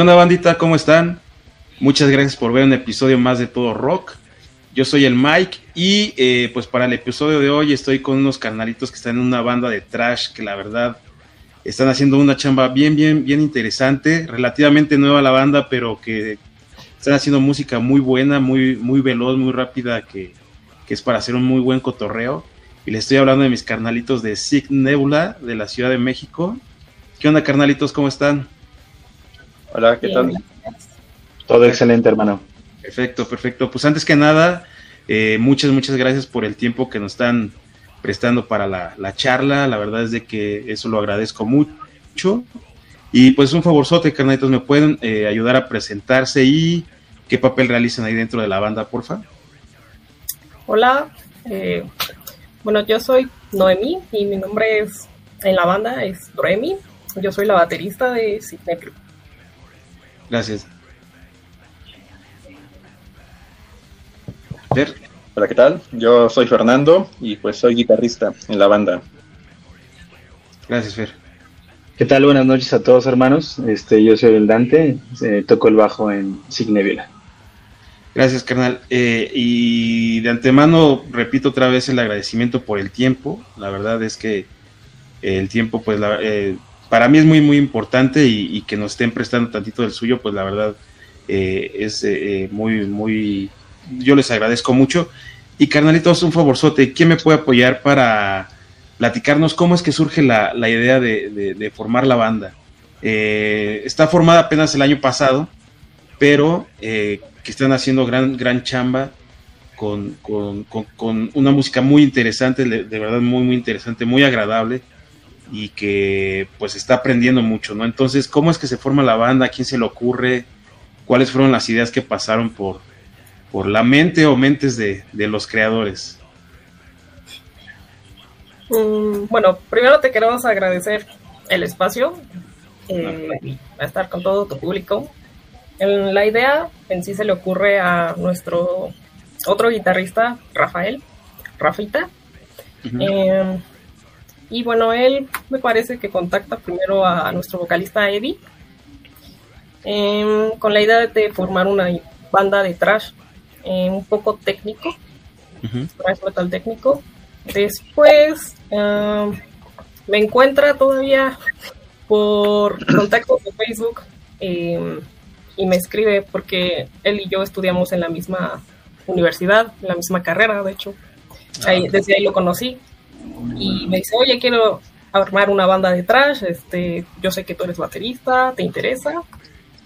¿Qué onda bandita? ¿Cómo están? Muchas gracias por ver un episodio más de Todo Rock. Yo soy el Mike y eh, pues para el episodio de hoy estoy con unos carnalitos que están en una banda de trash que la verdad están haciendo una chamba bien, bien, bien interesante, relativamente nueva la banda, pero que están haciendo música muy buena, muy, muy veloz, muy rápida, que, que es para hacer un muy buen cotorreo. Y les estoy hablando de mis carnalitos de Sig Nebula de la Ciudad de México. ¿Qué onda carnalitos? ¿Cómo están? Hola, ¿qué tal? Todo excelente, hermano. Perfecto, perfecto. Pues antes que nada, eh, muchas, muchas gracias por el tiempo que nos están prestando para la, charla. La verdad es de que eso lo agradezco mucho. Y pues un favorzote, carnalitos, ¿me pueden eh, ayudar a presentarse y qué papel realizan ahí dentro de la banda, porfa? Hola, eh, bueno, yo soy Noemi y mi nombre es en la banda es Noemi. Yo soy la baterista de Sidney Gracias. Hola, ¿qué tal? Yo soy Fernando y pues soy guitarrista en la banda. Gracias, Fer. ¿Qué tal? Buenas noches a todos, hermanos. Este, yo soy el Dante, eh, toco el bajo en Signevila. Gracias, carnal. Eh, y de antemano, repito otra vez el agradecimiento por el tiempo. La verdad es que el tiempo, pues, eh, para mí es muy, muy importante y, que nos estén prestando tantito del suyo, pues, la verdad es muy, muy yo les agradezco mucho. Y carnalitos, un favorzote, ¿quién me puede apoyar para platicarnos cómo es que surge la, idea de, formar la banda? Eh, está formada apenas el año pasado, pero eh, que están haciendo gran, gran chamba con, una música muy interesante, de, verdad muy, muy interesante, muy agradable y que pues está aprendiendo mucho, ¿no? Entonces, ¿cómo es que se forma la banda? ¿A quién se le ocurre? ¿Cuáles fueron las ideas que pasaron por, por la mente o mentes de, los creadores? Mm, bueno, primero te queremos agradecer el espacio, eh, a estar con todo tu público. la idea en sí se le ocurre a nuestro otro guitarrista, Rafael, Rafita. Eh, y bueno, él me parece que contacta primero a nuestro vocalista Eddie eh, con la idea de formar una banda de trash eh, un poco técnico, uh metal técnico. Después ah, me encuentra todavía por contacto de Facebook em, y me escribe porque él y yo estudiamos en la misma universidad, en la misma carrera, de hecho. Ahí, ah. desde ahí lo conocí y me dice, oye, quiero armar una banda de trash, este, yo sé que tú eres baterista, ¿te interesa?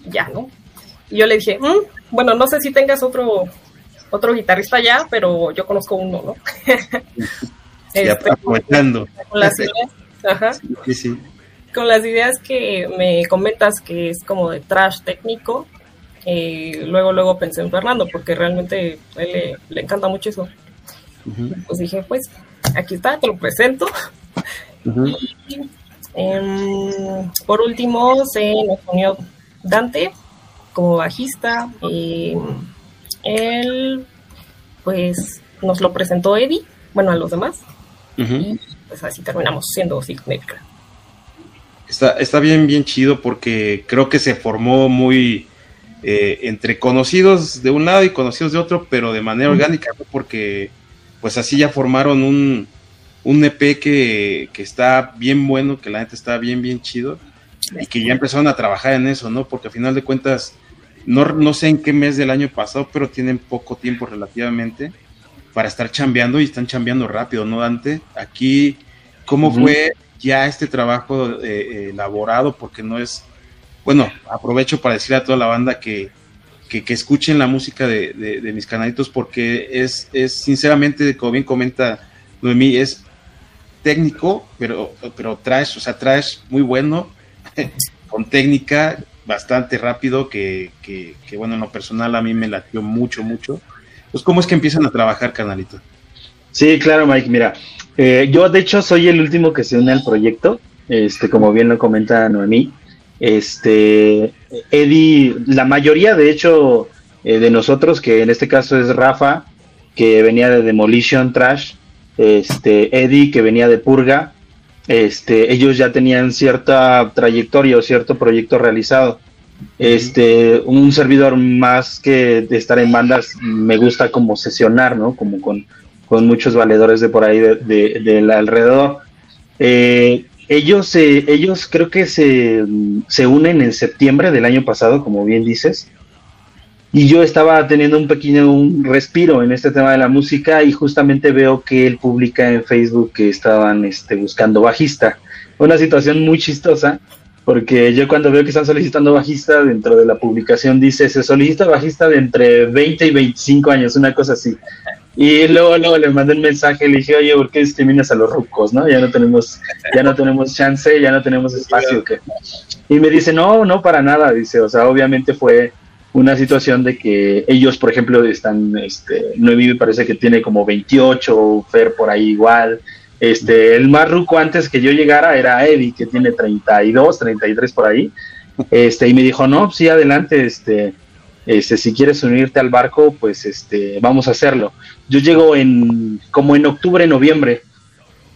Ya, ¿no? Y yo le dije, mm, bueno, no sé si tengas otro otro guitarrista ya, pero yo conozco uno, ¿no? este, aprovechando. Con las ideas, ajá, sí, sí. Con las ideas que me comentas que es como de trash técnico, eh, luego luego pensé en Fernando, porque realmente a él le, encanta mucho eso. Pues dije, pues, aquí está, te lo presento. y, em, por último, se nos unió Dante como bajista. Eh, él, pues, nos lo presentó Eddie, bueno, a los demás. Y pues así terminamos siendo Signética. Está, está bien, bien chido porque creo que se formó muy eh, entre conocidos de un lado y conocidos de otro, pero de manera orgánica, porque pues así ya formaron un, un EP que, que, está bien bueno, que la gente está bien, bien chido, y que ya empezaron a trabajar en eso, ¿no? Porque a final de cuentas, no, sé en qué mes del año pasado, pero tienen poco tiempo relativamente para estar chambeando y están chambeando rápido, ¿no, Dante? Aquí, ¿cómo fue ya este trabajo eh, eh, elaborado? Porque no es, bueno, aprovecho para decirle a toda la banda que, que, escuchen la música de, mis canalitos porque es, es, sinceramente, como bien comenta Noemí, es técnico, pero, pero traes, o sea, traes muy bueno, con técnica, bastante rápido que, que, bueno, en lo personal a mí me latió mucho, mucho. Pues, ¿cómo es que empiezan a trabajar, canalito? Sí, claro, Mike. Mira, Eh, yo, de hecho, soy el último que se une al proyecto, este, como bien lo comenta Noemí. Este, Eddie, la mayoría, de hecho, eh, de nosotros, que en este caso es Rafa, que venía de Demolition Trash, este, Eddie, que venía de Purga, este, ellos ya tenían cierta trayectoria o cierto proyecto realizado. Este, un servidor más que de estar en bandas, me gusta como sesionar, ¿no? Como con, muchos valedores de por ahí del alrededor. Eh, ellos, ellos creo que se, se unen en septiembre del año pasado, como bien dices. Y yo estaba teniendo un pequeño un respiro en este tema de la música y justamente veo que él publica en Facebook que estaban este, buscando bajista. Una situación muy chistosa, porque yo cuando veo que están solicitando bajista, dentro de la publicación dice, se solicita bajista de entre 20 y 25 años, una cosa así. Y luego, luego le mandé un mensaje, le dije, oye, ¿por qué discriminas a los rucos, no? Ya no tenemos, ya no tenemos chance, ya no tenemos espacio. Y me dice, no, no, para nada, dice, o sea, obviamente fue una situación de que ellos, por ejemplo, están, este, me parece que tiene como 28, Fer por ahí igual. Este, el más ruco antes que yo llegara era Eddie, que tiene 32, 33 por ahí. Este, y me dijo, no, sí, adelante, este, este, si quieres unirte al barco, pues este, vamos a hacerlo. Yo llego en, como en octubre, noviembre,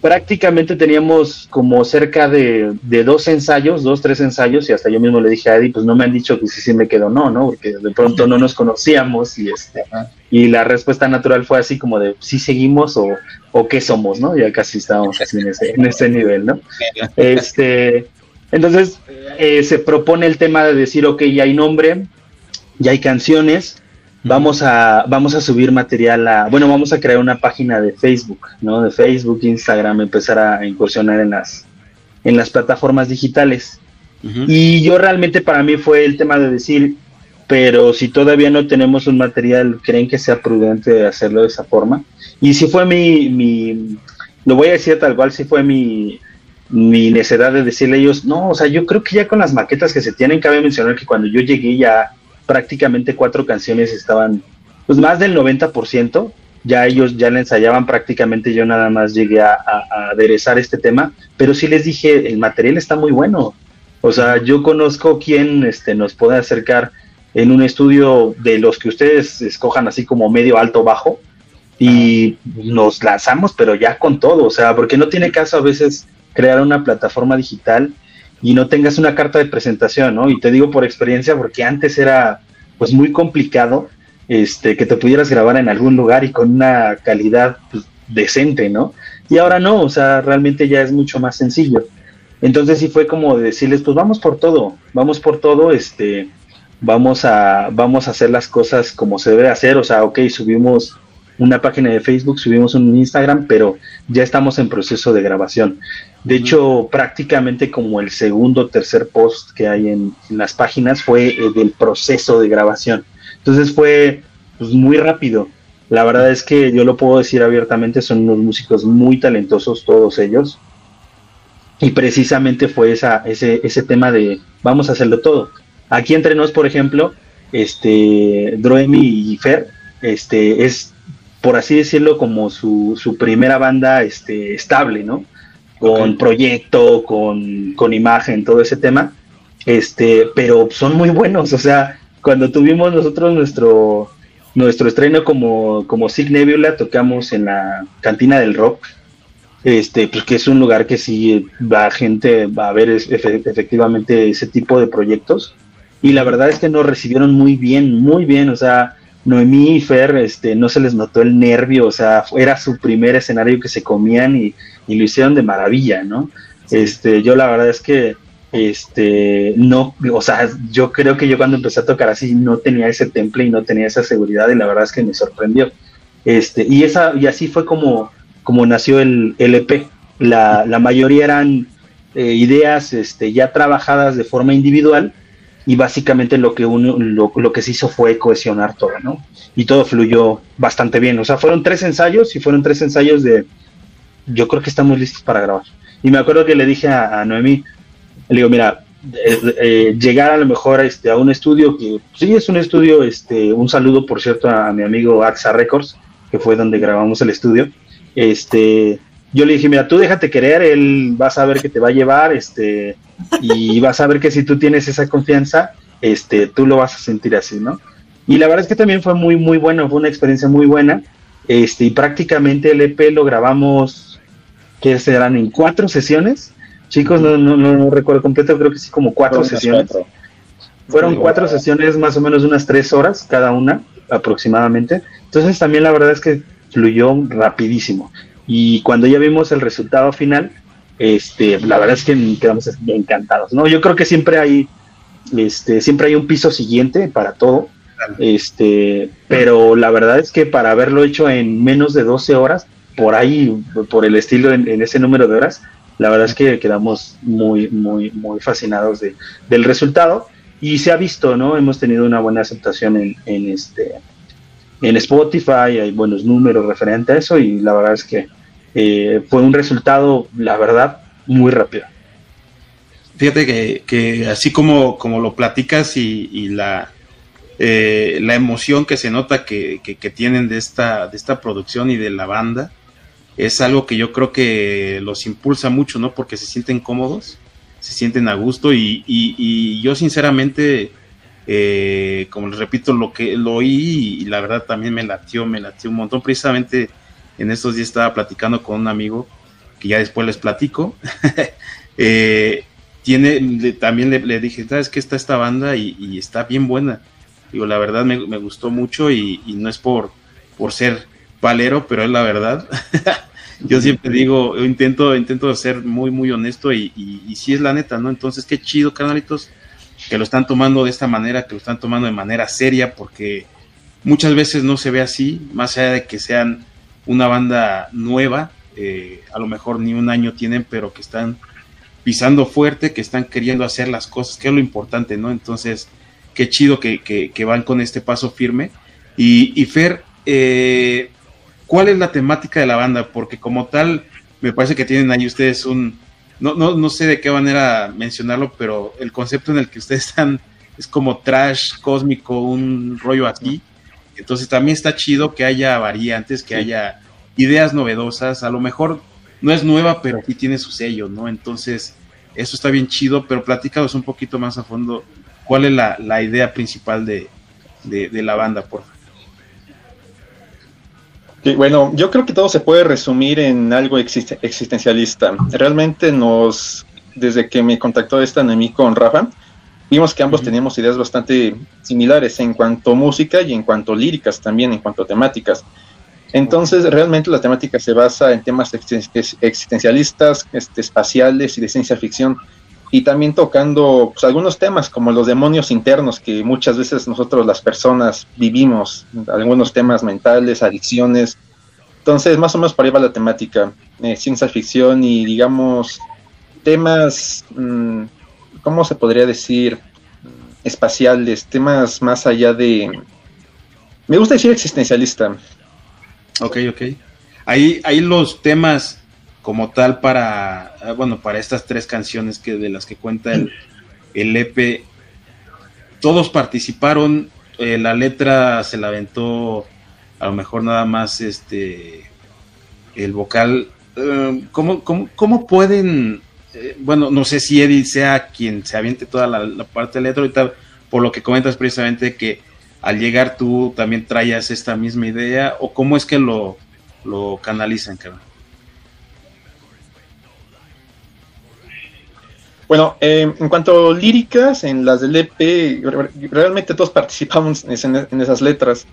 prácticamente teníamos como cerca de, dos ensayos, dos, tres ensayos, y hasta yo mismo le dije a Eddie, pues no me han dicho que sí, sí me quedo, no, ¿no? Porque de pronto no nos conocíamos y este, y la respuesta natural fue así como de sí seguimos o, o qué somos, ¿no? Ya casi estábamos así en ese, en ese nivel, ¿no? Este, entonces eh, se propone el tema de decir, ok, ya hay nombre, ya hay canciones, vamos a, vamos a subir material a, bueno, vamos a crear una página de Facebook, ¿no? De Facebook, Instagram, empezar a incursionar en las, en las plataformas digitales. Y yo realmente para mí fue el tema de decir, pero si todavía no tenemos un material, ¿creen que sea prudente hacerlo de esa forma? Y si fue mi, mi lo voy a decir tal cual, si fue mi, mi necesidad de decirle a ellos, no, o sea, yo creo que ya con las maquetas que se tienen, cabe mencionar que cuando yo llegué ya prácticamente cuatro canciones estaban, pues más del 90%, ya ellos ya la ensayaban prácticamente, yo nada más llegué a, aderezar este tema, pero sí les dije, el material está muy bueno, o sea, yo conozco quién este, nos puede acercar en un estudio de los que ustedes escojan así como medio, alto, bajo, y nos lanzamos, pero ya con todo, o sea, porque no tiene caso a veces crear una plataforma digital y no tengas una carta de presentación, ¿no? Y te digo por experiencia porque antes era pues muy complicado este que te pudieras grabar en algún lugar y con una calidad pues, decente, ¿no? Y ahora no, o sea, realmente ya es mucho más sencillo. Entonces sí fue como decirles, pues vamos por todo, vamos por todo, este, vamos a, vamos a hacer las cosas como se debe hacer, o sea, ok, subimos una página de Facebook, subimos un Instagram, pero ya estamos en proceso de grabación. De hecho, prácticamente como el segundo o tercer post que hay en, las páginas fue eh, del proceso de grabación. Entonces fue pues, muy rápido. La verdad es que yo lo puedo decir abiertamente, son unos músicos muy talentosos todos ellos. Y precisamente fue esa, ese, ese tema de vamos a hacerlo todo. Aquí entre nos, por ejemplo, este Droemi y Fer, este es por así decirlo como su, su primera banda este, estable, ¿no? con proyecto, con, con, imagen, todo ese tema. Este, pero son muy buenos, o sea, cuando tuvimos nosotros nuestro nuestro estreno como, como Sig Nebula, tocamos en la cantina del rock, este, pues que es un lugar que sí va gente va a ver efectivamente ese tipo de proyectos. Y la verdad es que nos recibieron muy bien, muy bien, o sea, Noemí y Fer, este, no se les notó el nervio, o sea, era su primer escenario que se comían y, lo hicieron de maravilla, ¿no? Este, yo la verdad es que, este, no, o sea, yo creo que yo cuando empecé a tocar así no tenía ese temple y no tenía esa seguridad y la verdad es que me sorprendió. Este, y esa, y así fue como, como nació el LP. La, la mayoría eran eh, ideas este, ya trabajadas de forma individual y básicamente lo que uno, lo, que se hizo fue cohesionar todo, ¿no? Y todo fluyó bastante bien. O sea, fueron tres ensayos y fueron tres ensayos de yo creo que estamos listos para grabar. Y me acuerdo que le dije a, Noemí, le digo, mira, eh, eh, llegar a lo mejor este, a un estudio que sí es un estudio, este, un saludo por cierto a, mi amigo AXA Records, que fue donde grabamos el estudio. Este, yo le dije, mira, tú déjate querer, él va a saber que te va a llevar, este, y vas a ver que si tú tienes esa confianza, este, tú lo vas a sentir así, ¿no? Y la verdad es que también fue muy, muy bueno, fue una experiencia muy buena, este, y prácticamente el EP lo grabamos, que serán en cuatro sesiones, chicos, no, no, no, recuerdo completo, creo que sí, como cuatro sesiones. Fueron cuatro sesiones, más o menos unas tres horas cada una, aproximadamente. Entonces también la verdad es que fluyó rapidísimo. Y cuando ya vimos el resultado final, este, la verdad es que quedamos encantados, ¿no? Yo creo que siempre hay, este, siempre hay un piso siguiente para todo, este, pero la verdad es que para haberlo hecho en menos de 12 horas, por ahí, por el estilo en, ese número de horas, la verdad es que quedamos muy, muy, muy fascinados de, del resultado y se ha visto, ¿no? Hemos tenido una buena aceptación en, en este, en Spotify, hay buenos números referente a eso y la verdad es que eh, fue un resultado, la verdad, muy rápido. Fíjate que, así como, como lo platicas y, la, eh, la emoción que se nota que, tienen de esta, de esta producción y de la banda, es algo que yo creo que los impulsa mucho, ¿no? Porque se sienten cómodos, se sienten a gusto y, yo sinceramente, eh, como les repito, lo que lo oí y la verdad también me latió, me latió un montón, precisamente en estos días estaba platicando con un amigo que ya después les platico. Eh, tiene, también le, dije, ¿sabes que está esta banda y, está bien buena? Digo, la verdad me, gustó mucho y, no es por, por ser palero, pero es la verdad. yo siempre digo, yo intento, intento ser muy, muy honesto y, y, si es la neta, ¿no? Entonces, qué chido, canalitos, que lo están tomando de esta manera, que lo están tomando de manera seria, porque muchas veces no se ve así, más allá de que sean una banda nueva, eh, a lo mejor ni un año tienen, pero que están pisando fuerte, que están queriendo hacer las cosas, que es lo importante, ¿no? Entonces, qué chido que, que, van con este paso firme. Y, Fer, eh, ¿cuál es la temática de la banda? Porque como tal, me parece que tienen ahí ustedes un, no, no, no sé de qué manera mencionarlo, pero el concepto en el que ustedes están es como trash cósmico, un rollo así. Entonces también está chido que haya variantes, que haya ideas novedosas. A lo mejor no es nueva, pero sí tiene su sello, ¿no? Entonces, eso está bien chido, pero platícanos un poquito más a fondo cuál es la, idea principal de, la banda, por favor. bueno, yo creo que todo se puede resumir en algo existencialista. Realmente nos, desde que me contactó esta enemigo con Rafa, vimos que ambos teníamos ideas bastante similares en cuanto a música y en cuanto a líricas también, en cuanto a temáticas. Entonces, realmente la temática se basa en temas existencialistas, este, espaciales y de ciencia ficción, y también tocando pues, algunos temas como los demonios internos que muchas veces nosotros las personas vivimos, algunos temas mentales, adicciones. Entonces, más o menos para ahí va la temática, eh, ciencia ficción y digamos temas... Mm, ¿cómo se podría decir? Espaciales, temas más allá de... Me gusta decir existencialista. Ok, ok. Ahí, ahí los temas como tal para, ah, bueno, para estas tres canciones que de las que cuenta el, el EP, todos participaron, eh, la letra se la aventó a lo mejor nada más este el vocal. Eh, ¿cómo, cómo pueden eh, bueno, no sé si Eddie sea quien se aviente toda la, parte de letra, ahorita por lo que comentas precisamente que al llegar tú también traías esta misma idea, o cómo es que lo, lo canalizan, cabrón. Bueno, eh, en cuanto a líricas, en las del EP, realmente todos participamos en, esas letras.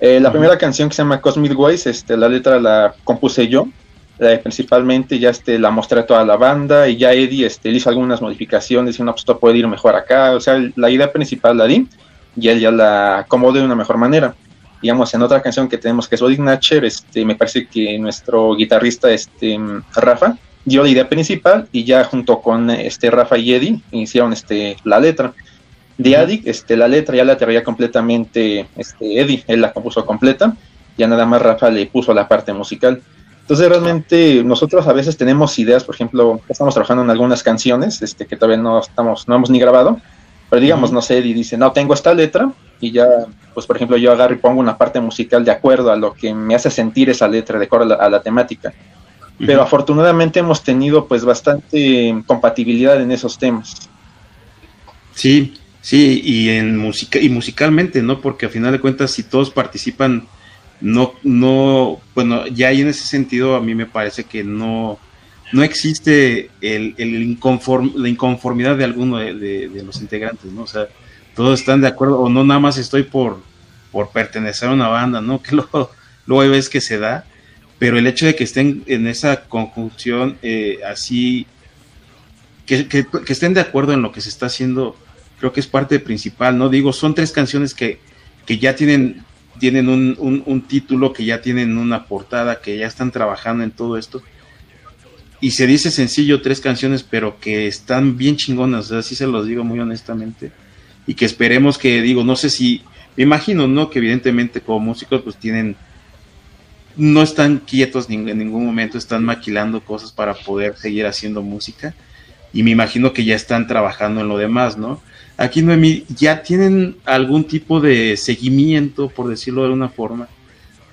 Eh, la primera canción que se llama Cosmic Ways, este, la letra la compuse yo. Eh, principalmente ya este, la mostré a toda la banda y ya Eddie este, hizo algunas modificaciones y no, pues esto puede ir mejor acá, o sea, la idea principal la di y él ya la acomodó de una mejor manera. Digamos, en otra canción que tenemos que es Body Natcher, este, me parece que nuestro guitarrista este, Rafa dio la idea principal y ya junto con este Rafa y Eddie hicieron este, la letra. De Addict, este, la letra ya la traía completamente este, Eddie, él la compuso completa, ya nada más Rafa le puso la parte musical. Entonces realmente nosotros a veces tenemos ideas, por ejemplo, estamos trabajando en algunas canciones este, que todavía no estamos, no hemos ni grabado, pero digamos, no sé, y dice, no, tengo esta letra y ya, pues por ejemplo, yo agarro y pongo una parte musical de acuerdo a lo que me hace sentir esa letra, de acuerdo a la, temática. pero afortunadamente hemos tenido pues bastante compatibilidad en esos temas. Sí, sí, y en música y musicalmente, ¿no? Porque a final de cuentas si todos participan no no bueno, ya ahí en ese sentido a mí me parece que no no existe el, el la inconformidad de alguno de, los integrantes, ¿no? O sea, todos están de acuerdo, o no nada más estoy por, por pertenecer a una banda, ¿no? Que luego, luego hay veces que se da, pero el hecho de que estén en esa conjunción eh, así, que, que, estén de acuerdo en lo que se está haciendo, creo que es parte principal, ¿no? Digo, son tres canciones que, que ya tienen, tienen un, un, título, que ya tienen una portada, que ya están trabajando en todo esto y se dice sencillo tres canciones, pero que están bien chingonas, así se los digo muy honestamente, y que esperemos que, digo, no sé si, me imagino, ¿no? Que evidentemente como músicos pues tienen, no están quietos en ningún momento, están maquilando cosas para poder seguir haciendo música, y me imagino que ya están trabajando en lo demás, ¿no? Aquí, Noemí, ya tienen algún tipo de seguimiento, por decirlo de una forma,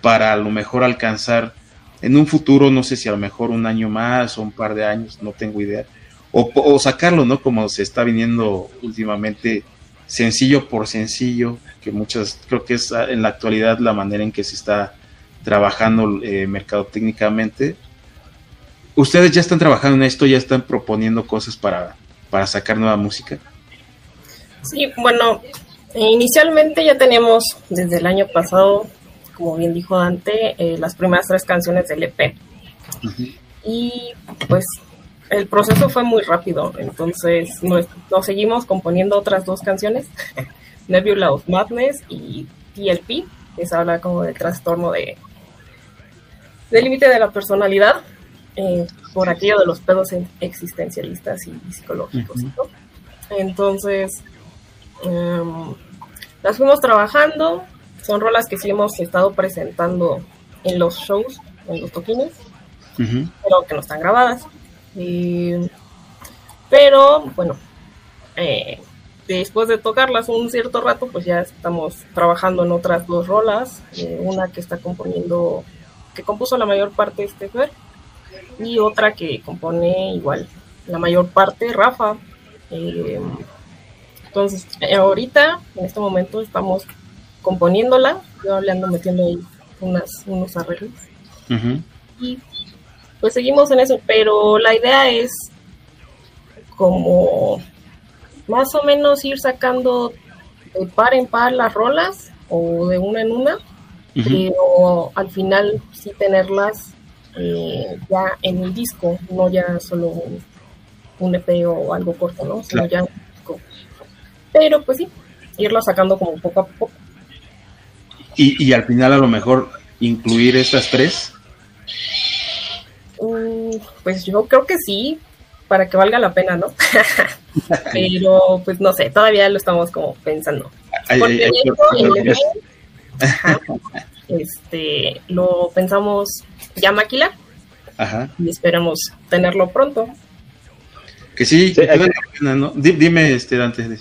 para a lo mejor alcanzar en un futuro, no sé si a lo mejor un año más o un par de años, no tengo idea, o, sacarlo, ¿no? Como se está viniendo últimamente, sencillo por sencillo, que muchas, creo que es en la actualidad la manera en que se está trabajando eh, mercado técnicamente. ¿Ustedes ya están trabajando en esto, ya están proponiendo cosas para, para sacar nueva música? Sí, bueno, inicialmente ya tenemos desde el año pasado como bien dijo Dante, eh, las primeras tres canciones del EP. Y pues el proceso fue muy rápido, entonces nos, seguimos componiendo otras dos canciones, Nebula of Madness y TLP, que se habla como del trastorno de del límite de la personalidad, eh, por aquello de los pedos existencialistas y psicológicos. Entonces, em, las fuimos trabajando, son rolas que sí hemos estado presentando en los shows, en los toquines, pero que no están grabadas. pero bueno, eh, después de tocarlas un cierto rato, pues ya estamos trabajando en otras dos rolas. Eh, una que está componiendo, que compuso la mayor parte este ver, y otra que compone igual la mayor parte, Rafa. Eh, entonces, ahorita, en este momento, estamos componiéndola, yo le ando metiendo ahí unas, unos arreglos. Y pues seguimos en eso, pero la idea es como más o menos ir sacando de par en par las rolas o de una en una, pero al final sí tenerlas eh, ya en el disco, no ya solo un, EP o algo corto, ¿no? Sino ya un. Pero pues sí, irlo sacando como poco a poco. Y, al final a lo mejor incluir estas tres. Mm, pues yo creo que sí, para que valga la pena, ¿no? Pero pues no sé, todavía lo estamos como pensando. Porque este, lo pensamos ya maquilar Ajá. y esperamos tenerlo pronto. Que sí, ¿no? Dime, este, Dante.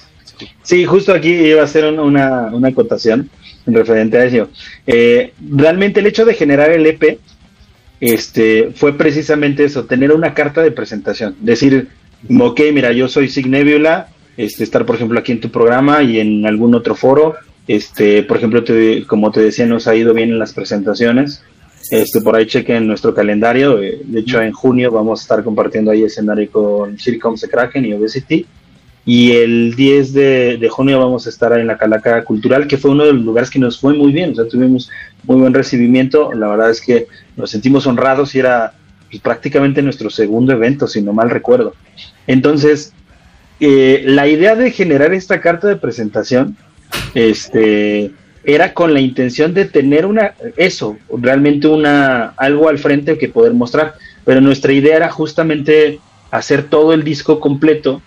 Sí, justo aquí iba a hacer una, una acotación referente a eso. Eh, realmente el hecho de generar el EP este, fue precisamente eso, tener una carta de presentación. Decir, ok, mira, yo soy Sig Nebula, este, estar por ejemplo aquí en tu programa y en algún otro foro. Este, por ejemplo, como te decía, nos ha ido bien en las presentaciones. Este, por ahí chequen nuestro calendario. Eh, de hecho, en junio vamos a estar compartiendo ahí escenario con Circom Kraken y Obesity. Y el 10 de, junio vamos a estar en la Calaca Cultural, que fue uno de los lugares que nos fue muy bien, o sea, tuvimos muy buen recibimiento. La verdad es que nos sentimos honrados y era pues, prácticamente nuestro segundo evento, si no mal recuerdo. Entonces, eh, la idea de generar esta carta de presentación este, era con la intención de tener una, eso, realmente una, algo al frente que poder mostrar. Pero nuestra idea era justamente hacer todo el disco completo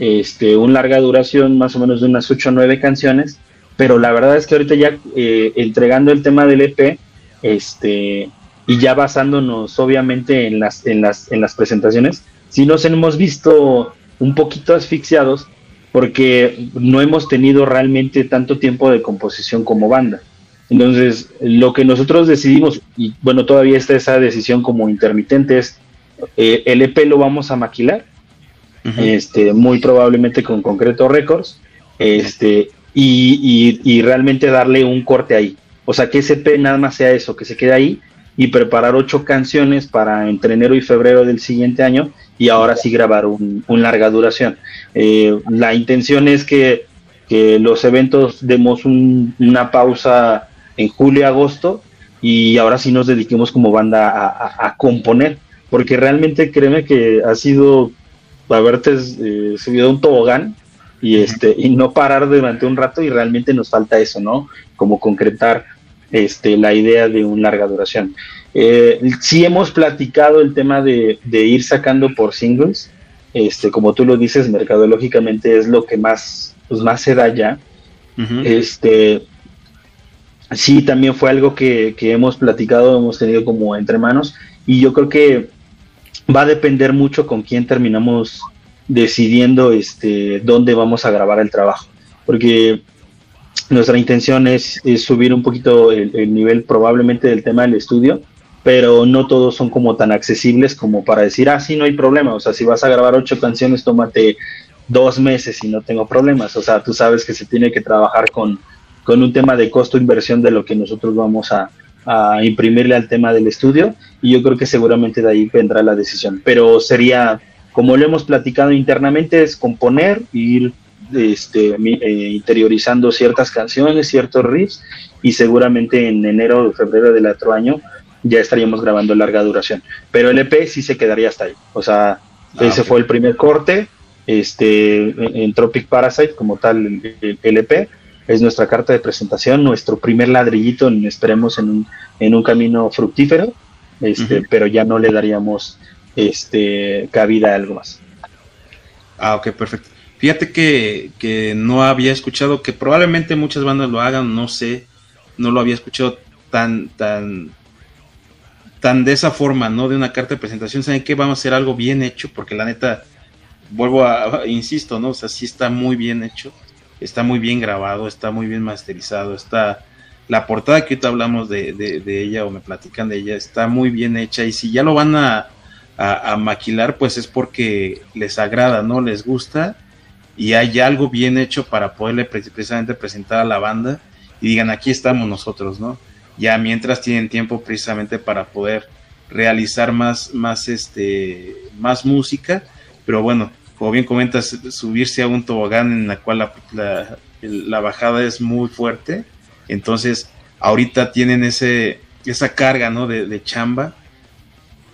este, un larga duración más o menos de unas 8 o 9 canciones, pero la verdad es que ahorita ya eh, entregando el tema del EP, este, y ya basándonos obviamente en las, en las, en las presentaciones, sí nos hemos visto un poquito asfixiados porque no hemos tenido realmente tanto tiempo de composición como banda. Entonces, lo que nosotros decidimos, y bueno, todavía está esa decisión como intermitente, es eh, el EP lo vamos a maquilar, este, muy probablemente con Concreto Records, este, y, y, realmente darle un corte ahí. O sea, que ese EP nada más sea eso, que se quede ahí y preparar ocho canciones para entre enero y febrero del siguiente año y ahora sí grabar un, larga duración. Eh, la intención es que, los eventos demos una pausa en julio y agosto y ahora sí nos dediquemos como banda a, componer, porque realmente créeme que ha sido haberte eh, subido un tobogán y este y no parar durante un rato y realmente nos falta eso, ¿no? Como concretar este, la idea de una larga duración. Eh, sí hemos platicado el tema de, ir sacando por singles, este, como tú lo dices, mercadológicamente es lo que más, pues más se da ya. Este, sí, también fue algo que, hemos platicado, hemos tenido como entre manos, y yo creo que va a depender mucho con quién terminamos decidiendo este, dónde vamos a grabar el trabajo. Porque nuestra intención es, subir un poquito el, nivel probablemente del tema del estudio, pero no todos son como tan accesibles como para decir, ah, sí, no hay problema. O sea, si vas a grabar ocho canciones, tómate dos meses y no tengo problemas. O sea, tú sabes que se tiene que trabajar con, con un tema de costo-inversión de lo que nosotros vamos a, a imprimirle al tema del estudio y yo creo que seguramente de ahí vendrá la decisión. Pero sería, como lo hemos platicado internamente, es componer, ir este, eh, interiorizando ciertas canciones, ciertos riffs, y seguramente en enero o febrero del otro año ya estaríamos grabando larga duración. Pero el EP sí se quedaría hasta ahí. O sea, ah, ese fue el primer corte, este, en Tropic Parasite, como tal, el, EP, es nuestra carta de presentación, nuestro primer ladrillito, esperemos en un, en un camino fructífero, este, pero ya no le daríamos este, cabida a algo más. Ah, ok, perfecto. Fíjate que, no había escuchado, que probablemente muchas bandas lo hagan, no sé, no lo había escuchado tan, tan, tan de esa forma, ¿no? De una carta de presentación, ¿saben qué? Vamos a hacer algo bien hecho, porque la neta, vuelvo a, insisto, ¿no? O sea, sí está muy bien hecho, está muy bien grabado, está muy bien masterizado, está, la portada que ahorita hablamos de, de ella o me platican de ella, está muy bien hecha, y si ya lo van a, a, a maquilar, pues es porque les agrada, ¿no? Les gusta y hay algo bien hecho para poderle precisamente presentar a la banda y digan aquí estamos nosotros, ¿no? Ya mientras tienen tiempo precisamente para poder realizar más, más, este, más música, pero bueno, como bien comentas, subirse a un tobogán en la cual la, la, bajada es muy fuerte, entonces ahorita tienen ese, esa carga, ¿no? De, de chamba,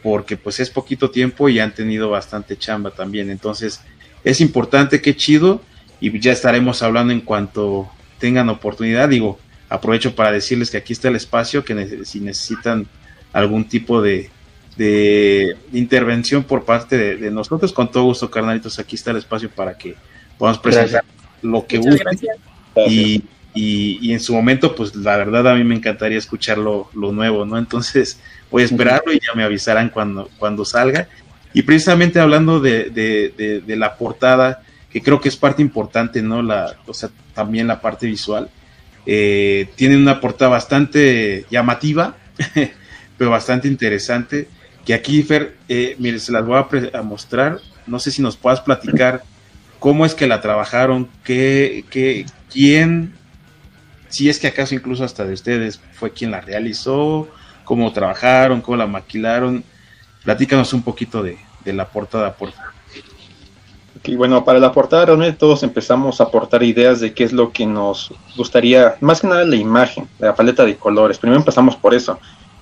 porque pues es poquito tiempo y han tenido bastante chamba también, entonces es importante, qué chido, y ya estaremos hablando en cuanto tengan oportunidad. Digo, aprovecho para decirles que aquí está el espacio, que si necesitan algún tipo de, de intervención por parte de, nosotros, con todo gusto, carnalitos, aquí está el espacio para que podamos presentar lo que guste. Y, y, en su momento, pues la verdad a mí me encantaría escuchar lo, nuevo, ¿no? Entonces voy a esperarlo y ya me avisarán cuando, cuando salga. Y precisamente hablando de, la portada, que creo que es parte importante, ¿no? La, o sea, también la parte visual. Eh, tiene una portada bastante llamativa, pero bastante interesante. Que aquí, Fer, eh, mire, se las voy a, mostrar. No sé si nos puedas platicar cómo es que la trabajaron, qué, qué, quién, si es que acaso incluso hasta de ustedes fue quien la realizó, cómo trabajaron, cómo la maquilaron. Platícanos un poquito de, de la portada, por favor. bueno, para la portada todos empezamos a aportar ideas de qué es lo que nos gustaría, más que nada la imagen, la paleta de colores. Primero empezamos por eso.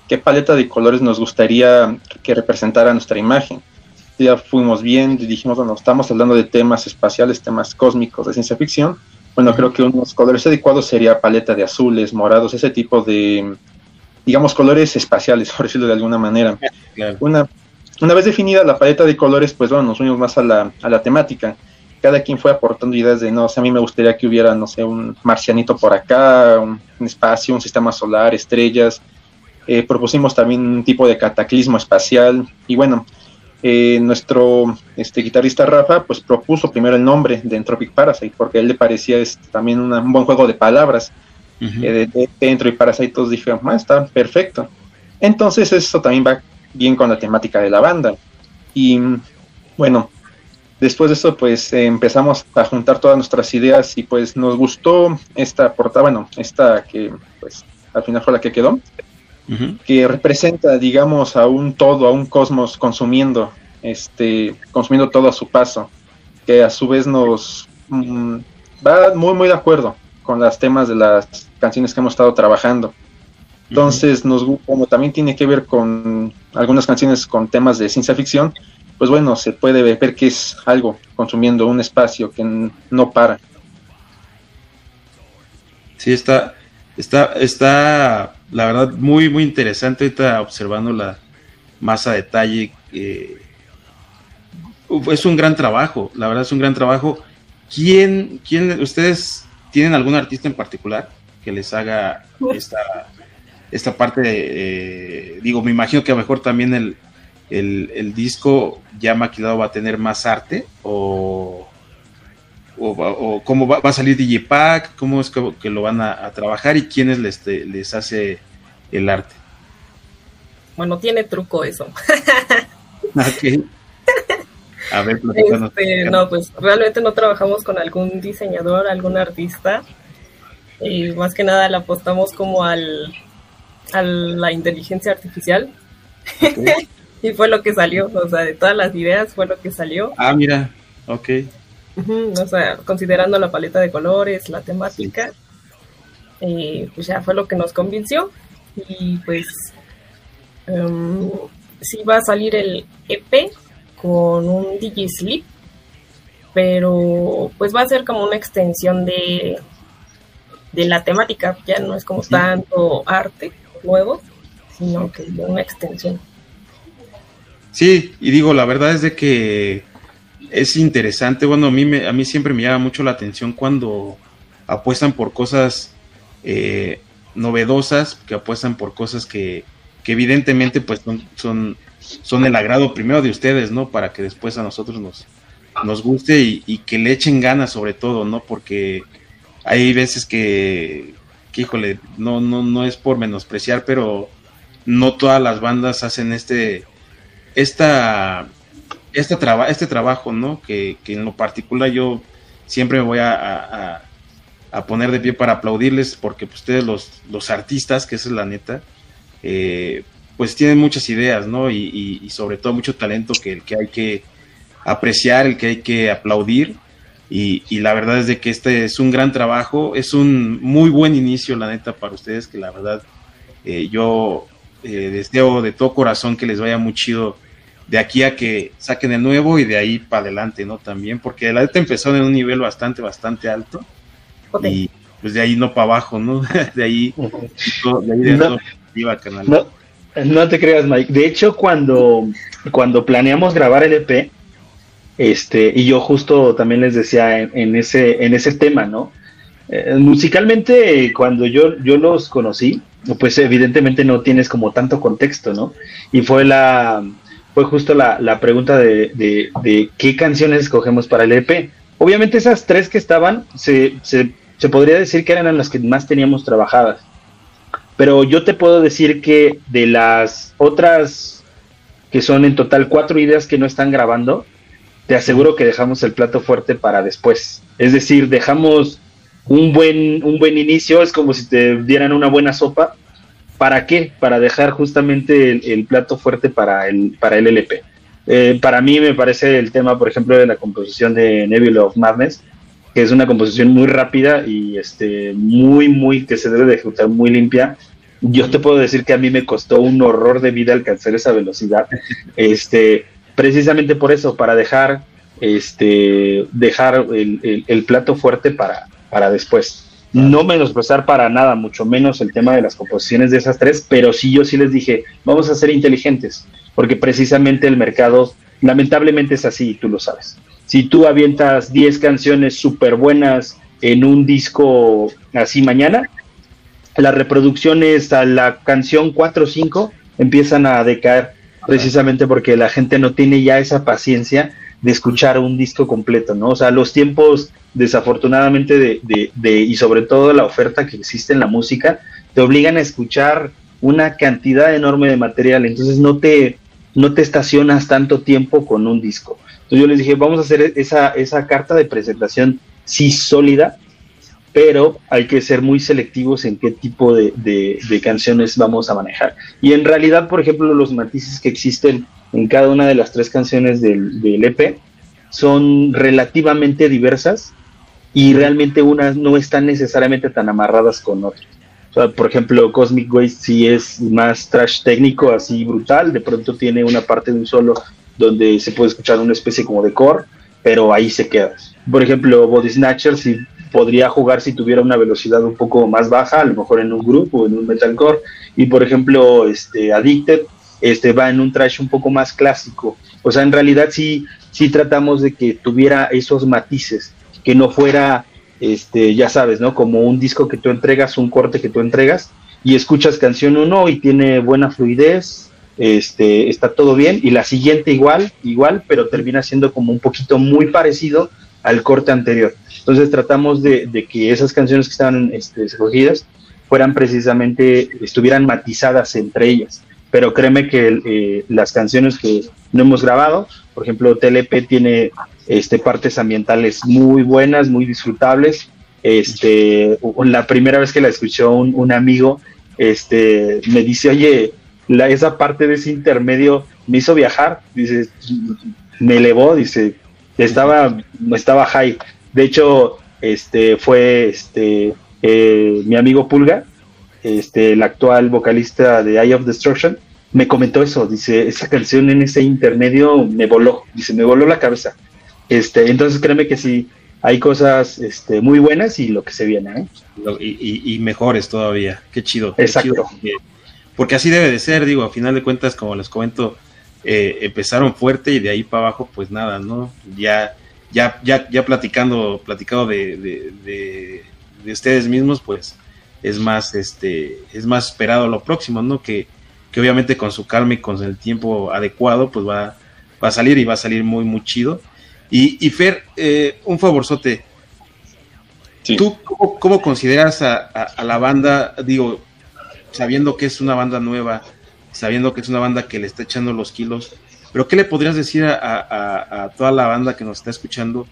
¿Qué paleta de colores nos gustaría que representara nuestra imagen? Ya fuimos bien, dijimos, bueno, estamos hablando de temas espaciales, temas cósmicos de ciencia ficción. Bueno, creo que unos colores adecuados sería paleta de azules, morados, ese tipo de, digamos, colores espaciales, por decirlo de alguna manera. Una una vez definida la paleta de colores, pues bueno, nos unimos más a la, a la temática. Cada quien fue aportando ideas de, no, sé, a mí me gustaría que hubiera, no sé, un marcianito por acá, un, espacio, un sistema solar, estrellas. Eh, propusimos también un tipo de cataclismo espacial. Y bueno, eh, nuestro este, guitarrista Rafa, pues propuso primero el nombre de Entropic Parasite, porque a él le parecía este, también un buen juego de palabras. eh, dentro y Parasitos dijeron, ah, está perfecto. Entonces eso también va bien con la temática de la banda. Y bueno, después de eso pues empezamos a juntar todas nuestras ideas y pues nos gustó esta portada, bueno, esta que pues al final fue la que quedó, que representa digamos a un todo, a un cosmos consumiendo, este, consumiendo todo a su paso, que a su vez nos mm, va muy muy de acuerdo con los temas de las canciones que hemos estado trabajando. Entonces, nos, como también tiene que ver con algunas canciones con temas de ciencia ficción, pues bueno, se puede ver que es algo consumiendo un espacio que no para. Sí, está, está, está, la verdad, muy, muy interesante ahorita observando la más a detalle. es un gran trabajo, la verdad es un gran trabajo. ¿Quién, quién, ustedes tienen algún artista en particular que les haga esta, esta parte? De, eh, digo, me imagino que a lo mejor también el, el, disco ya maquilado va a tener más arte o, o, cómo va, a salir Digipack, cómo es que, lo van a, trabajar y quiénes les, les hace el arte. Bueno, tiene truco eso. A ver, este, no, pues realmente no trabajamos con algún diseñador, algún artista. Y más que nada le apostamos como al, a la inteligencia artificial. y fue lo que salió, o sea, de todas las ideas fue lo que salió. Ah, mira, ok. O sea, considerando la paleta de colores, la temática, pues ya fue lo que nos convenció. Y pues um, sí va a salir el EP con un Sleep, pero pues va a ser como una extensión de, de la temática, ya no es como tanto arte nuevo, sino que una extensión. Sí, y digo, la verdad es de que es interesante, bueno, a mí, me, a mí siempre me llama mucho la atención cuando apuestan por cosas eh, novedosas, que apuestan por cosas que, evidentemente pues son, son, son, el agrado primero de ustedes, ¿no? Para que después a nosotros nos, nos guste y, y, que le echen ganas sobre todo, ¿no? Porque hay veces que, que híjole, no, no, no es por menospreciar, pero no todas las bandas hacen este esta, este, traba, este trabajo, ¿no? Que, en lo particular yo siempre me voy a, a, poner de pie para aplaudirles porque pues, ustedes los, los artistas, que es la neta, eh, pues tienen muchas ideas, ¿no? Y, sobre todo mucho talento que, el que hay que apreciar, el que hay que aplaudir. Y, la verdad es de que este es un gran trabajo, es un muy buen inicio, la neta, para ustedes, que la verdad eh, yo eh, deseo de todo corazón que les vaya muy chido de aquí a que saquen el nuevo y de ahí para adelante, ¿no? También, porque la neta empezó en un nivel bastante, bastante alto. Y pues de ahí no para abajo, ¿no? de ahí, de ahí de no, canal. No, te creas, Mike. De hecho, cuando, cuando planeamos grabar el EP, este, y yo justo también les decía en, ese, en ese tema, ¿no? Eh, musicalmente, cuando yo, yo los conocí, pues evidentemente no tienes como tanto contexto, ¿no? Y fue la, fue justo la, pregunta de, qué canciones escogemos para el EP. Obviamente esas tres que estaban, se, se, podría decir que eran las que más teníamos trabajadas. Pero yo te puedo decir que de las otras, que son en total cuatro ideas que no están grabando, te aseguro que dejamos el plato fuerte para después. Es decir, dejamos un buen, un buen inicio, es como si te dieran una buena sopa, ¿Para qué? Para dejar justamente el, plato fuerte para el, para el LP. Eh, para mí me parece el tema, por ejemplo, de la composición de Nebula of Madness, que es una composición muy rápida y este, muy, muy, que se debe de ejecutar muy limpia. Yo te puedo decir que a mí me costó un horror de vida alcanzar esa velocidad, este, precisamente por eso, para dejar, este, dejar el, el plato fuerte para, para después no menospreciar para nada, mucho menos el tema de las composiciones de esas tres, pero sí yo sí les dije, vamos a ser inteligentes, porque precisamente el mercado lamentablemente es así, tú lo sabes. Si tú avientas 10 canciones súper buenas en un disco así mañana, las reproducciones a la canción 4 o 5 empiezan a decaer precisamente porque la gente no tiene ya esa paciencia de escuchar un disco completo, ¿no? O sea, los tiempos, desafortunadamente, de, de, de, y sobre todo la oferta que existe en la música, te obligan a escuchar una cantidad enorme de material, entonces no te, no te estacionas tanto tiempo con un disco. Entonces yo les dije, vamos a hacer esa, esa carta de presentación sí sólida, pero hay que ser muy selectivos en qué tipo de, de, canciones vamos a manejar. Y en realidad, por ejemplo, los matices que existen en cada una de las tres canciones del, del EP son relativamente diversas y realmente unas no están necesariamente tan amarradas con otras. O sea, por ejemplo, Cosmic Waste sí es más trash técnico, así brutal, de pronto tiene una parte de un solo donde se puede escuchar una especie como de core, pero ahí se queda. Por ejemplo, Body Snatcher sí podría jugar si tuviera una velocidad un poco más baja, a lo mejor en un grupo o en un metalcore. Y por ejemplo, este Addicted este va en un trash un poco más clásico. O sea, en realidad sí, sí tratamos de que tuviera esos matices, que no fuera, este, ya sabes, ¿no? Como un disco que tú entregas, un corte que tú entregas, y escuchas canción uno y tiene buena fluidez, este, está todo bien, y la siguiente igual, igual, pero termina siendo como un poquito muy parecido al corte anterior. Entonces tratamos de, que esas canciones que estaban este, escogidas fueran precisamente, estuvieran matizadas entre ellas. Pero créeme que eh, las canciones que no hemos grabado, por ejemplo, TLP tiene este, partes ambientales muy buenas, muy disfrutables. Este, la primera vez que la escuchó un, un amigo, este, me dice, oye, la, esa parte de ese intermedio me hizo viajar, dice, me elevó, dice, estaba, estaba high. De hecho, este fue este eh, mi amigo Pulga, este, el actual vocalista de Eye of Destruction, me comentó eso, dice, esa canción en ese intermedio me voló, dice, me voló la cabeza. Este, entonces créeme que sí, hay cosas este, muy buenas y lo que se viene. ¿eh? Y, mejores todavía, qué chido. Exacto. porque, así debe de ser, digo, a final de cuentas, como les comento, eh, empezaron fuerte y de ahí para abajo, pues nada, ¿no? Ya ya, ya, ya platicando, platicado de, de, ustedes mismos, pues es más, este, es más esperado lo próximo, ¿no? Que, que obviamente con su calma y con el tiempo adecuado, pues va, va a salir y va a salir muy, muy chido. Y, y Fer, eh, un favorzote. ¿Tú cómo, consideras a, a, la banda, digo, sabiendo que es una banda nueva, sabiendo que es una banda que le está echando los kilos, pero ¿qué le podrías decir a, toda la banda que nos está escuchando?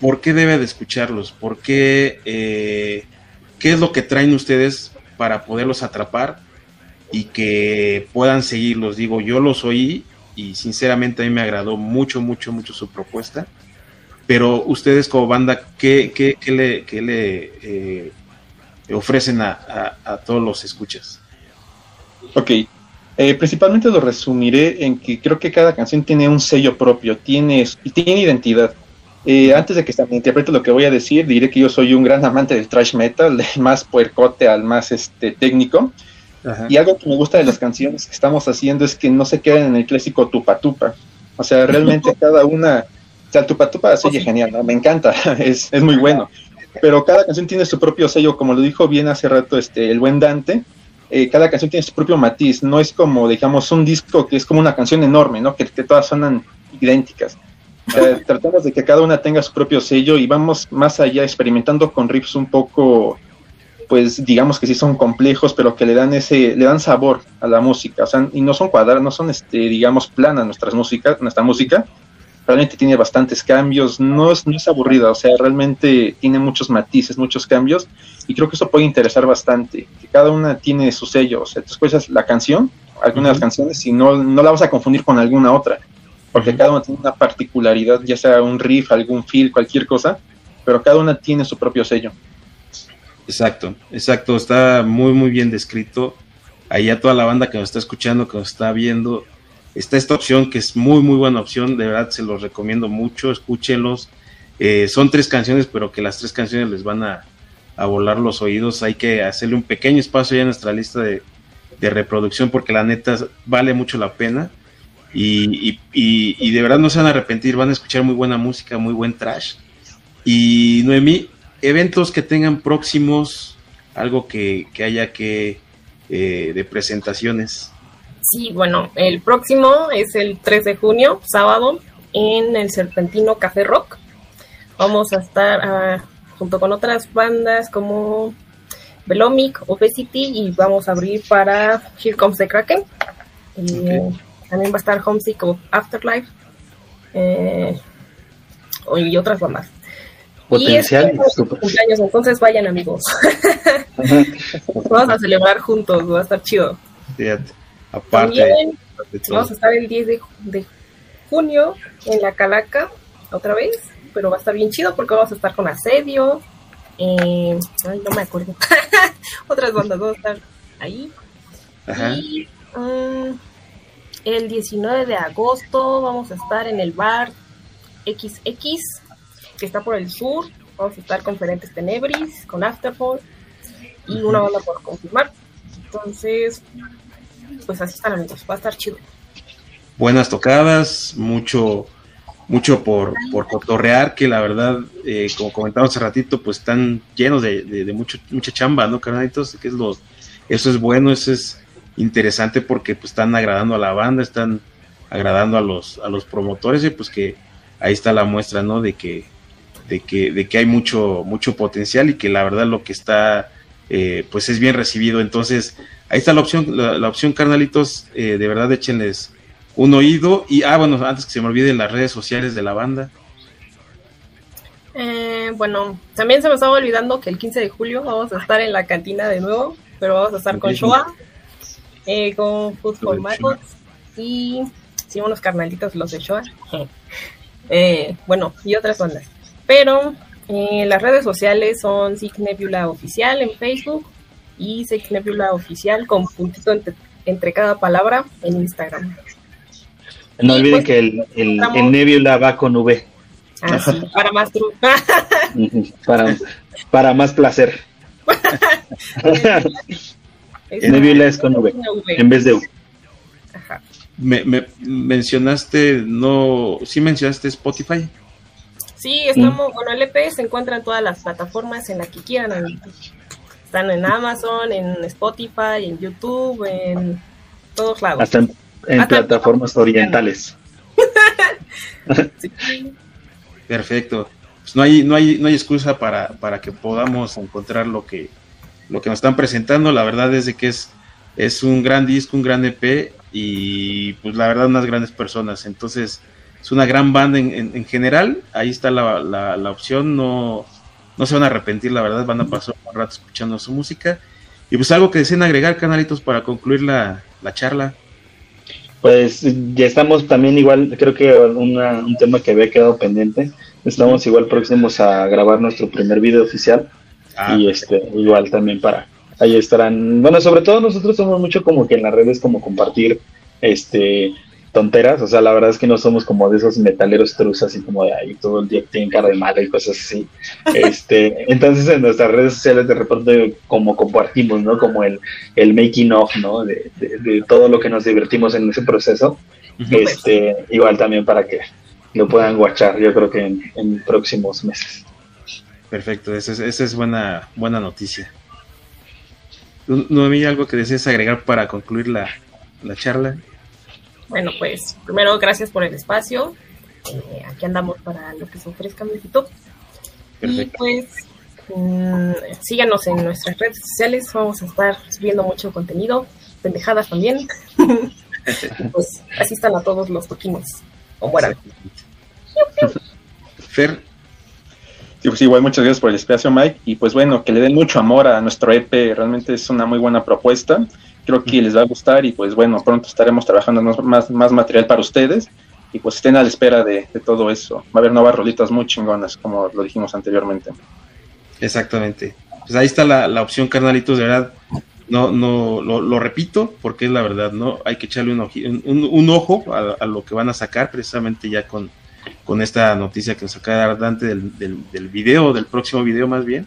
¿Por qué debe de escucharlos? ¿Por qué? Eh, ¿Qué es lo que traen ustedes para poderlos atrapar y que puedan seguirlos? Digo, yo los oí y sinceramente a mí me agradó mucho, mucho, mucho su propuesta. Pero ustedes como banda, ¿qué, qué, le, qué le eh, ofrecen a, a todos los escuchas? Ok, eh, principalmente lo resumiré en que creo que cada canción tiene un sello propio, tiene, tiene identidad. Eh, antes de que me interprete lo que voy a decir, diré que yo soy un gran amante del thrash metal, del más puercote al más este, técnico. Y algo que me gusta de las canciones que estamos haciendo es que no se quedan en el clásico tupa tupa. O sea, realmente cada una, o sea, el tupa tupa se oye genial, ¿no? me encanta, es, es muy bueno. Pero cada canción tiene su propio sello, como lo dijo bien hace rato este, el buen Dante eh, cada canción tiene su propio matiz, no es como, digamos, un disco que es como una canción enorme, ¿no? Que, todas suenan idénticas. tratamos de que cada una tenga su propio sello y vamos más allá experimentando con riffs un poco, pues digamos que sí son complejos, pero que le dan ese, le dan sabor a la música, o sea, y no son cuadradas, no son, este, digamos, planas nuestras músicas, nuestra música, realmente tiene bastantes cambios, no es, no es aburrida, o sea, realmente tiene muchos matices, muchos cambios, y creo que eso puede interesar bastante, que cada una tiene su sello, o sea, tú escuchas la canción, alguna de las canciones, y no, no la vas a confundir con alguna otra, porque cada una tiene una particularidad, ya sea un riff, algún feel, cualquier cosa, pero cada una tiene su propio sello. Exacto, exacto, está muy, muy bien descrito. Ahí a toda la banda que nos está escuchando, que nos está viendo, está esta opción que es muy, muy buena opción, de verdad se los recomiendo mucho, escúchenlos. Eh, son tres canciones, pero que las tres canciones les van a, volar los oídos. Hay que hacerle un pequeño espacio ya en nuestra lista de, reproducción porque la neta vale mucho la pena. Y, y, de verdad no se van a arrepentir, van a escuchar muy buena música, muy buen trash. Y Noemí, eventos que tengan próximos, algo que, haya que eh, de presentaciones. Sí, bueno, el próximo es el 3 de junio, sábado, en el Serpentino Café Rock. Vamos a estar ah, junto con otras bandas como Velomic, Obesity y vamos a abrir para Here Comes the Kraken. También va a estar Homesick of Afterlife eh, y otras bandas. Potencial. Y cumpleaños, entonces vayan amigos. vamos a celebrar juntos, va a estar chido. aparte. vamos a estar el 10 de, junio en la Calaca, otra vez, pero va a estar bien chido porque vamos a estar con Asedio. Eh, ay, no me acuerdo. Otras bandas van a estar ahí. Y um, el 19 de agosto vamos a estar en el bar XX que está por el sur. Vamos a estar con Ferentes Tenebris, con Afterfall y una banda por confirmar. Entonces, pues así están amigos, va a estar chido. Buenas tocadas, mucho mucho por, por cotorrear, que la verdad, eh, como comentaba hace ratito, pues están llenos de, de, mucho, mucha chamba, ¿no, carnalitos? Que es lo, eso es bueno, eso es interesante porque pues están agradando a la banda, están agradando a los, a los promotores y pues que ahí está la muestra, ¿no? De que de que, de que hay mucho, mucho potencial y que la verdad lo que está, eh, pues es bien recibido. Entonces, ahí está la opción, la, opción, carnalitos, eh, de verdad échenles un oído. Y, ah, bueno, antes que se me olviden las redes sociales de la banda. Eh, bueno, también se me estaba olvidando que el 15 de julio vamos a estar en la cantina de nuevo, pero vamos a estar con Shoah, con Food for y sí, unos carnalitos los de Shoah. bueno, y otras bandas. Pero eh, las redes sociales son Sig Nebula Oficial en Facebook y Sig Nebula Oficial con puntito entre, cada palabra en Instagram. No olviden pues, que el, el, Nebula va con V. Ah, para más para, para más placer. Nebula es con V, en vez de U. Me, me, mencionaste, no, sí mencionaste Spotify. Sí, estamos, bueno, el EP se encuentra en todas las plataformas en las que quieran. Están en Amazon, en Spotify, en YouTube, en todos lados. Hasta en, plataformas orientales. Perfecto. Pues no hay, no hay, no hay excusa para, para que podamos encontrar lo que, lo que nos están presentando. La verdad es de que es, es un gran disco, un gran EP y pues la verdad unas grandes personas. Entonces, es una gran banda en, general. Ahí está la, la, opción. No, no se van a arrepentir, la verdad. Van a pasar un rato escuchando su música. Y pues algo que deseen agregar, canalitos, para concluir la, charla. Pues ya estamos también igual, creo que un tema que había quedado pendiente. Estamos igual próximos a grabar nuestro primer video oficial. Ah, y este, igual también para, ahí estarán, bueno, sobre todo nosotros somos mucho como que en las redes como compartir este tonteras, o sea, la verdad es que no somos como de esos metaleros trus así como de ahí todo el día tienen cara de malo y cosas así. Este, entonces en nuestras redes sociales de repente como compartimos, ¿no? Como el, el making of, ¿no? De, todo lo que nos divertimos en ese proceso. Este, igual también para que lo puedan guachar, yo creo que en, próximos meses. Perfecto, esa es, esa es buena, buena noticia. Noemí, ¿algo que desees agregar para concluir la, la charla? Bueno, pues primero gracias por el espacio. Eh, aquí andamos para lo que se ofrezca YouTube. Y pues mm, síganos en nuestras redes sociales. Vamos a estar subiendo mucho contenido, pendejadas también. pues asistan a todos los toquines. O mueran. Fer. Sí, pues igual muchas gracias por el espacio, Mike. Y pues bueno, que le den mucho amor a nuestro EP. Realmente es una muy buena propuesta creo que les va a gustar y pues bueno, pronto estaremos trabajando más, más material para ustedes y pues estén a la espera de, todo eso. Va a haber nuevas rolitas muy chingonas, como lo dijimos anteriormente. Exactamente. Pues ahí está la, opción, carnalitos, de verdad. No, no, lo, repito, porque es la verdad, ¿no? Hay que echarle un, un, ojo a, lo que van a sacar precisamente ya con, con esta noticia que nos acaba de dar Dante del, del, video, del próximo video más bien.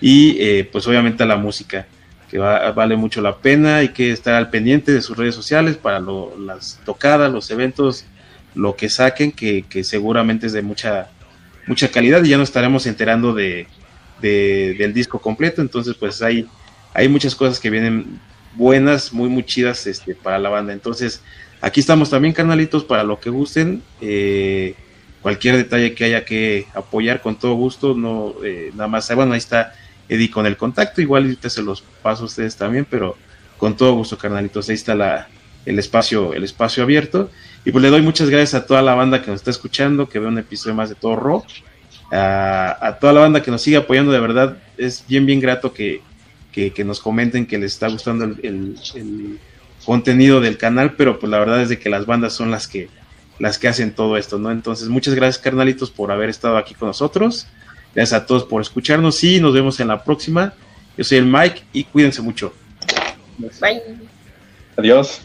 Y eh, pues obviamente a la música que vale mucho la pena, hay que estar al pendiente de sus redes sociales para las tocadas, los eventos, lo que saquen, que, seguramente es de mucha, mucha calidad y ya nos estaremos enterando de, del disco completo, entonces pues hay, hay muchas cosas que vienen buenas, muy, muy chidas este, para la banda. Entonces, aquí estamos también, carnalitos, para lo que gusten. Eh, cualquier detalle que haya que apoyar con todo gusto, no eh, nada más, bueno, ahí está Eddie con el contacto, igual te se los paso a ustedes también, pero con todo gusto, carnalitos, ahí está la, el espacio, el espacio abierto. Y pues le doy muchas gracias a toda la banda que nos está escuchando, que ve un episodio más de todo rock. A, toda la banda que nos sigue apoyando, de verdad, es bien, bien grato que, que, nos comenten que les está gustando el, contenido del canal, pero pues la verdad es de que las bandas son las que, las que hacen todo esto, ¿no? Entonces, muchas gracias, carnalitos, por haber estado aquí con nosotros. Gracias a todos por escucharnos y nos vemos en la próxima. Yo soy el Mike y cuídense mucho. Bye. Adiós.